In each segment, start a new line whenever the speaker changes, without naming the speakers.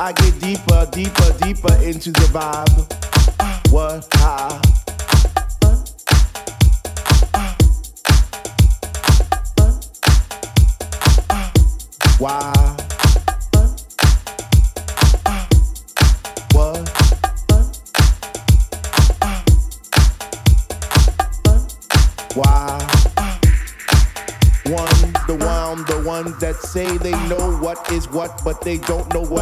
I get deeper, deeper, deeper into the vibe. What? How? Why? What? Why? One, the one, the ones that say they know what is what, but they don't know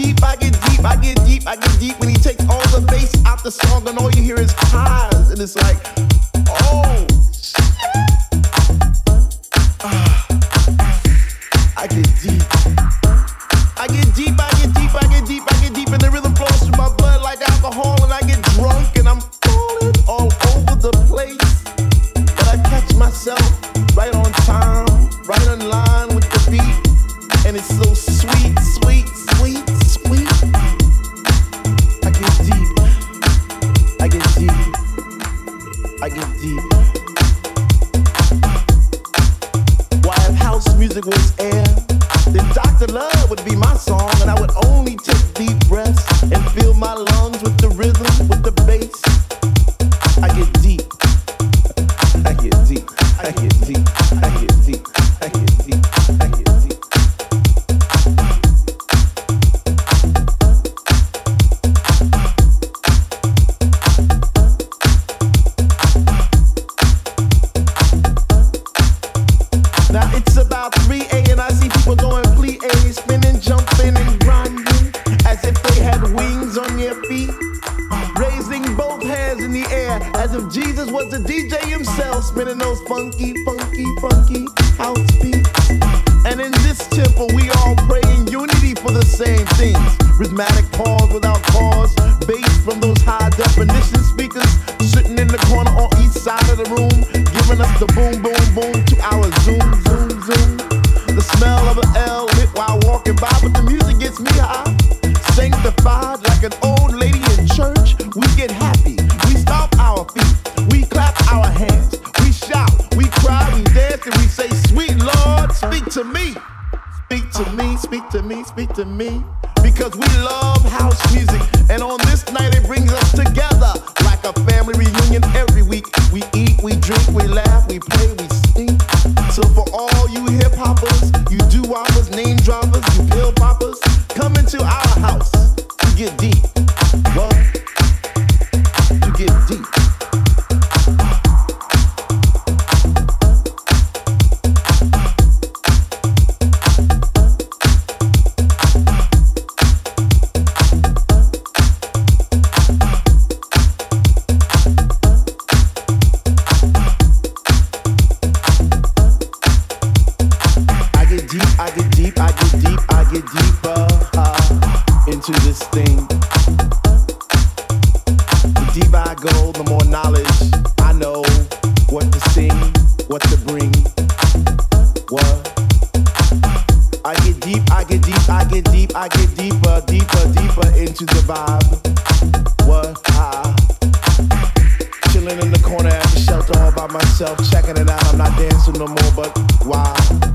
Deep, I get deep, I get deep, I get deep. When he takes all the bass out the song, and all you hear is highs, and it's like, oh, on feet. Raising both hands in the air as if Jesus was the DJ himself, spinning those funky, funky, funky house beats. And in this temple, we all pray in unity for the same things. Rhythmic pause without cause, bass from those high definition speakers sitting in the corner on each side of the room, giving us the boom, boom, boom to our zoom. Me, but why?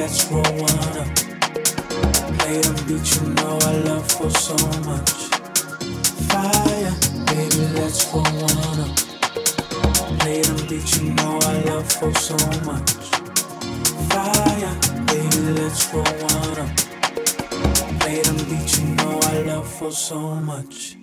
let's roll one up. Play the beat you know I love for so much. Fire, baby, let's roll one up. Play the beat you know I love for so much. Fire, baby, let's roll one up. Play the beat you know I love for so much.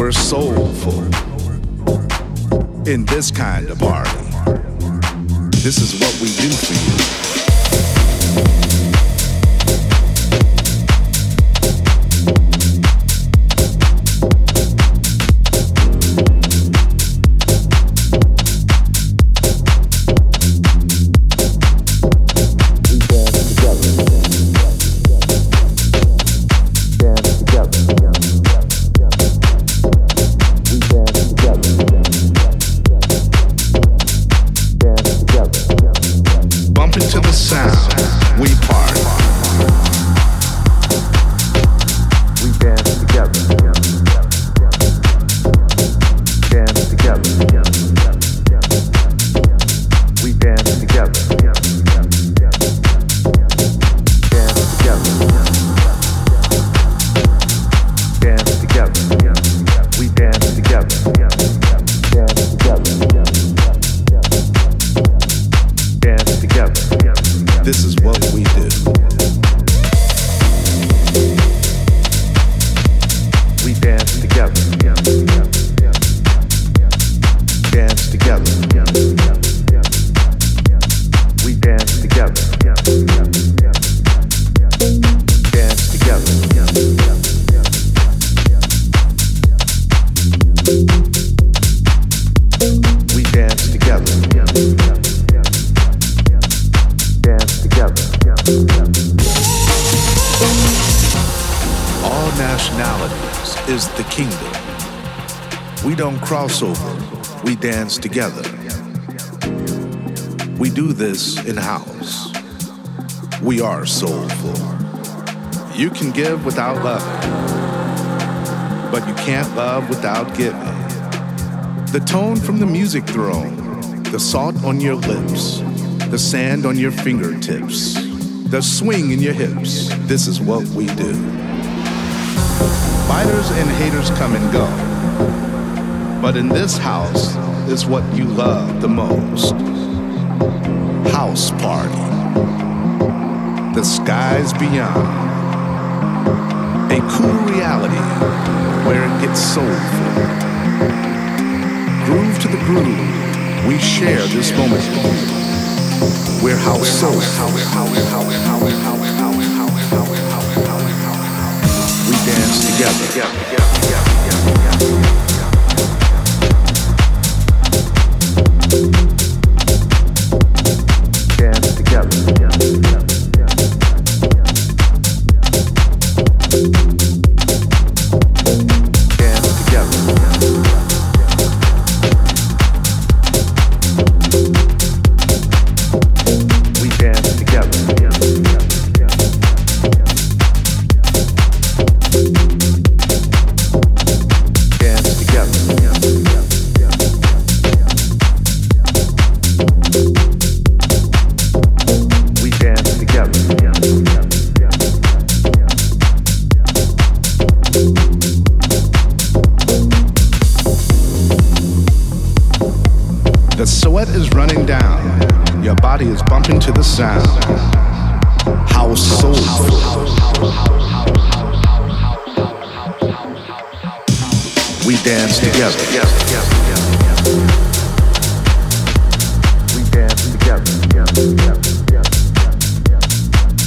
We're soulful in this kind of party. This is what we do for you. This in house. We are soulful. You can give without loving, but you can't love without giving. The tone from the music throne, the salt on your lips, the sand on your fingertips, the swing in your hips. This is what we do. Fighters and haters come and go. But in this house is what you love the most house party. The skies beyond. A cool reality where it gets soulful. Groove to the groove, we share this moment. We're house soul. We dance together. we dance together. We dance together.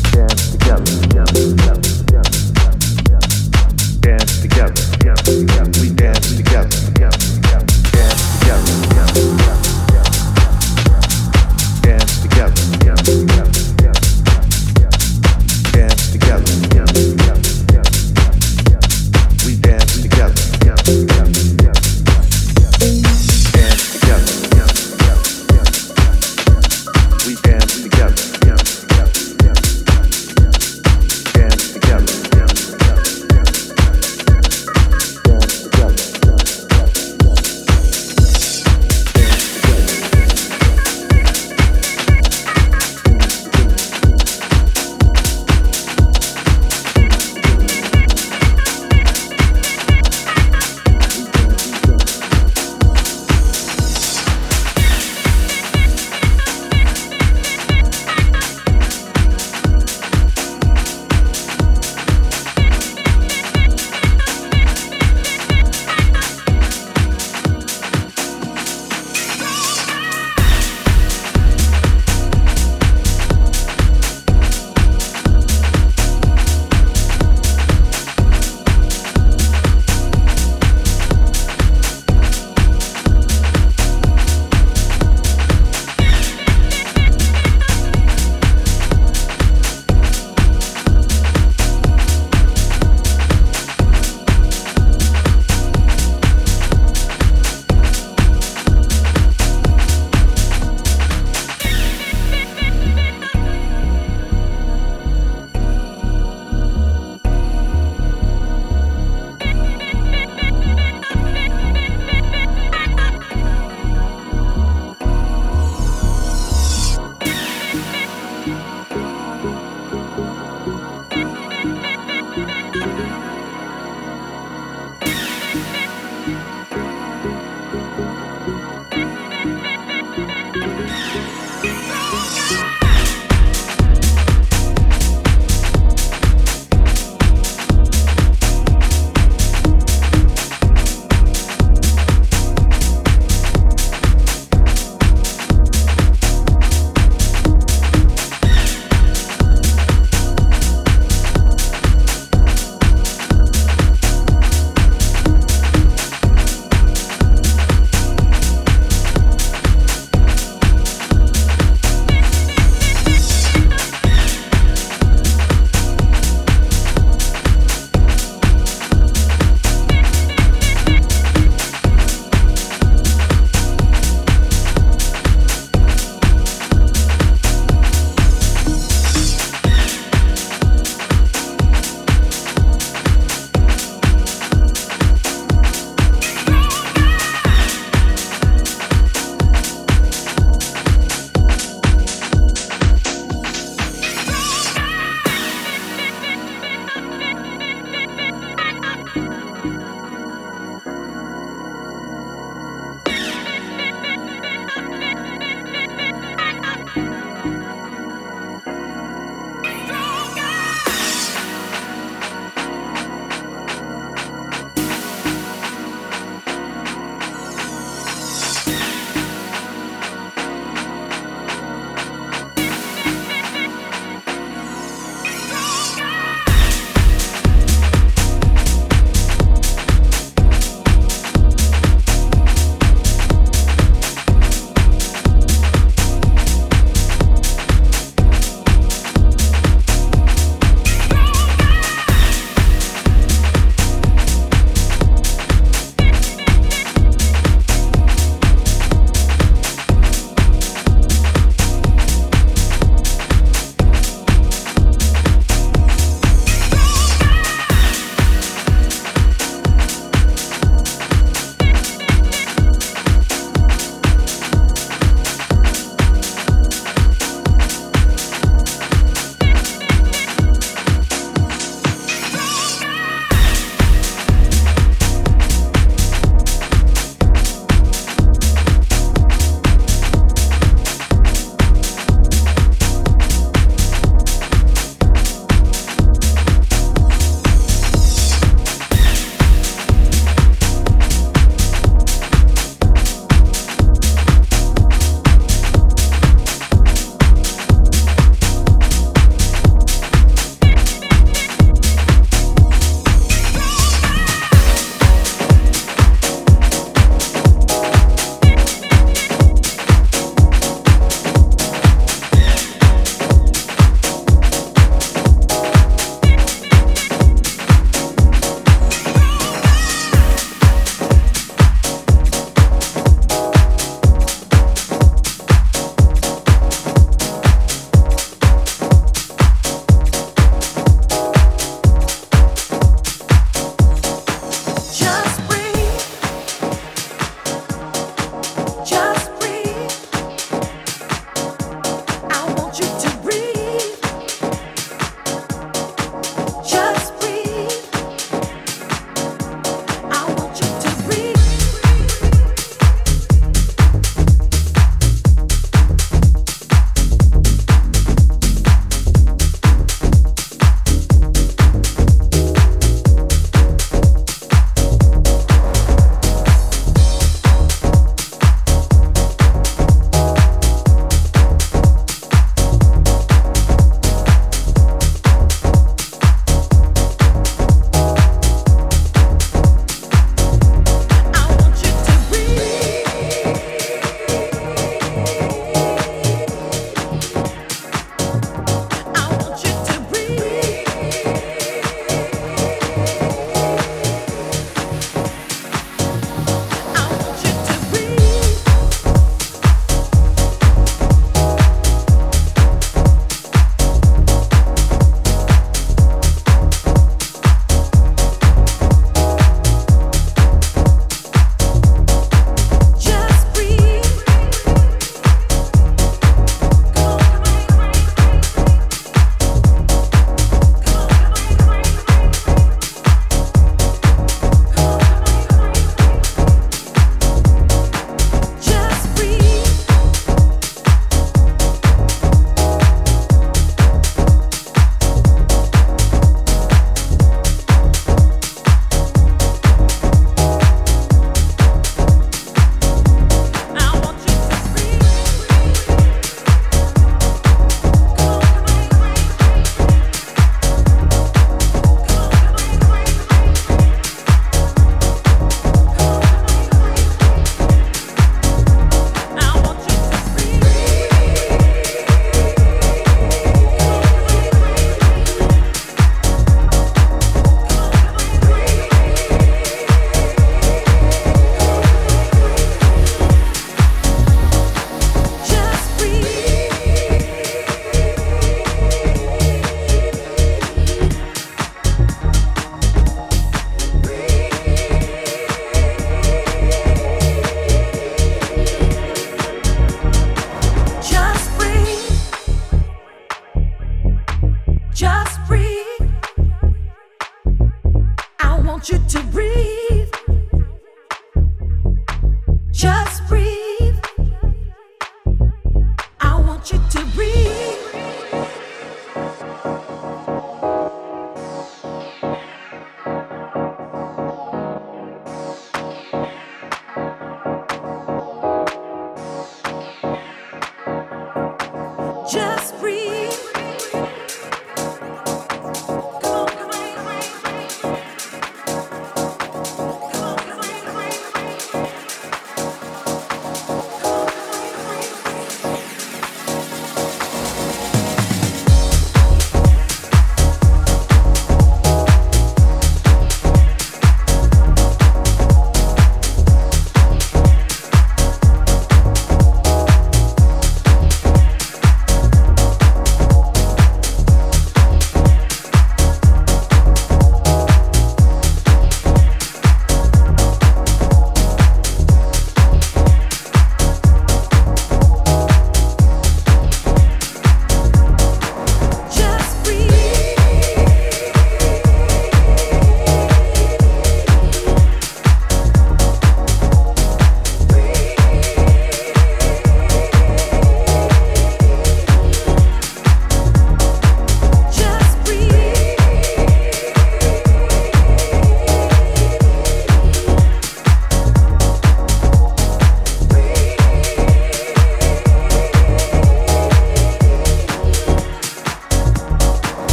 Dance together. Dance together. We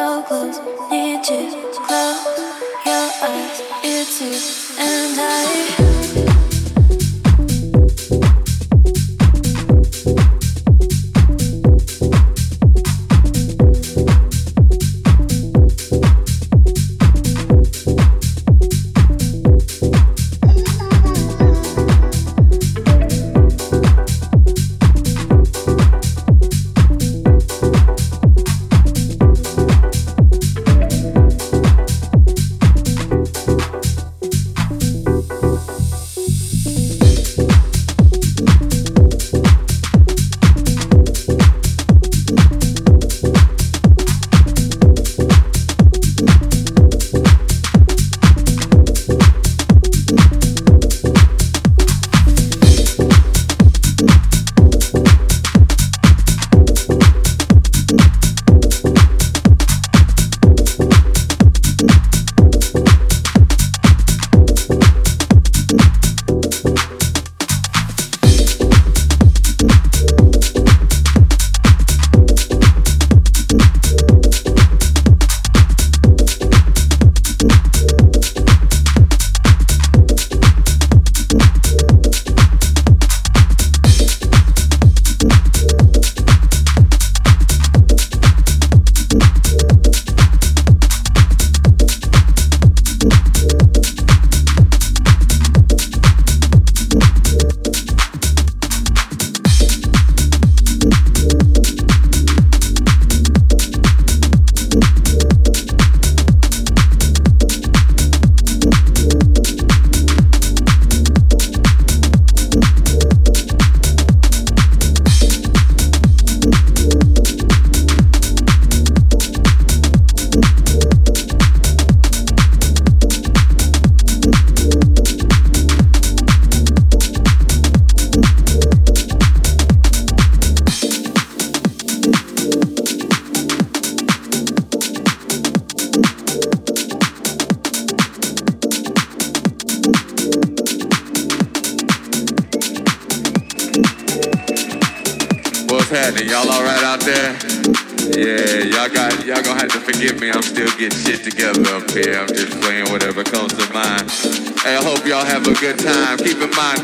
so close, need you. Close your eyes, it's you and I.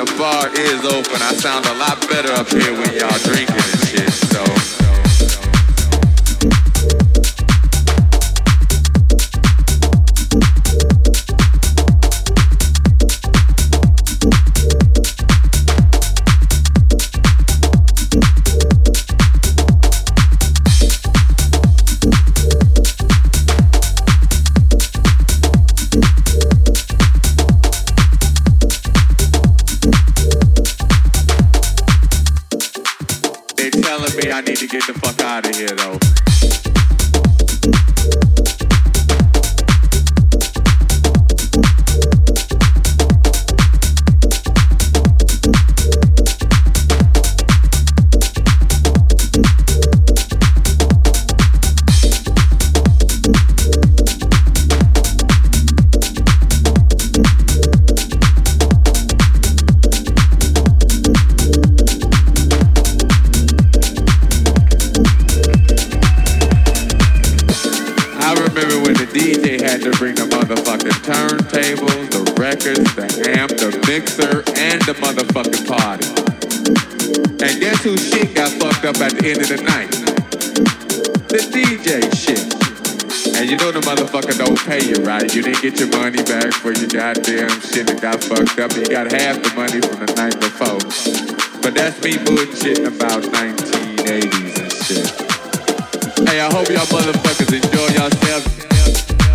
the bar is open. I sound a lot better up here when y'all drinking remember when the DJ had to bring the motherfucking turntables, the records, the amp, the mixer, and the motherfucking party. And guess who shit got fucked up at the end of the night? The DJ shit. And you know the motherfucker don't pay you right. You didn't get your money back for your goddamn shit that got fucked up. You got half the money from the night before. But that's me bullshitting about 1980s and shit. Hey, I hope y'all motherfuckers enjoy yourselves.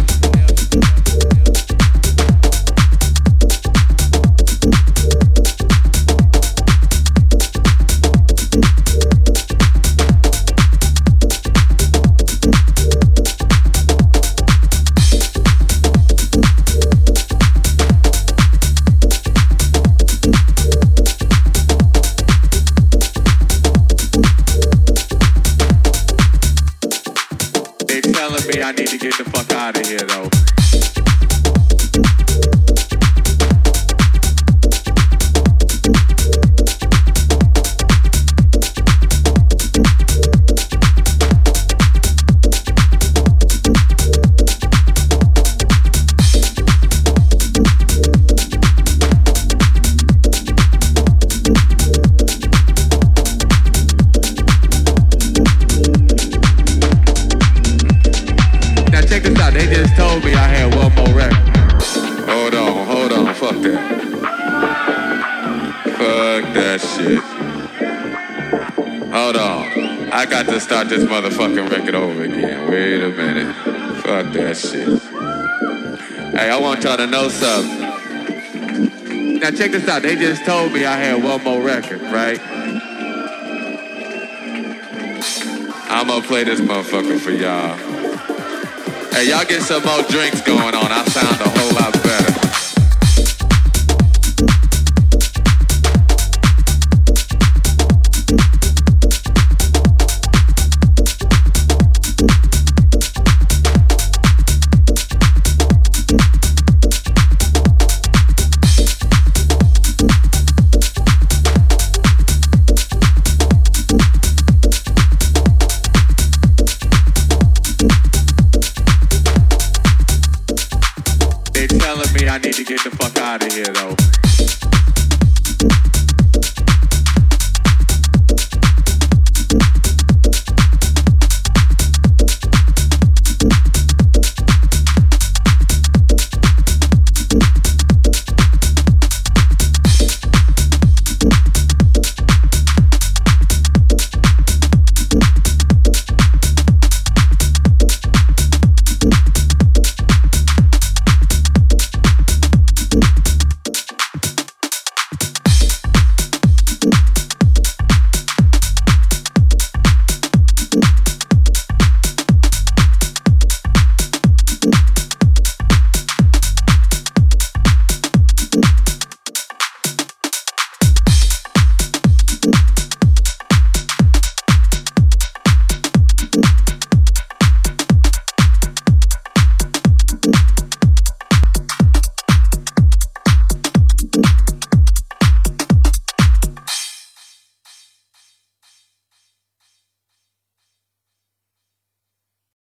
Check this out. They just told me I had one more record, right? I'm gonna play this motherfucker for y'all. Hey, y'all get some more drinks going on. I sound a whole lot better.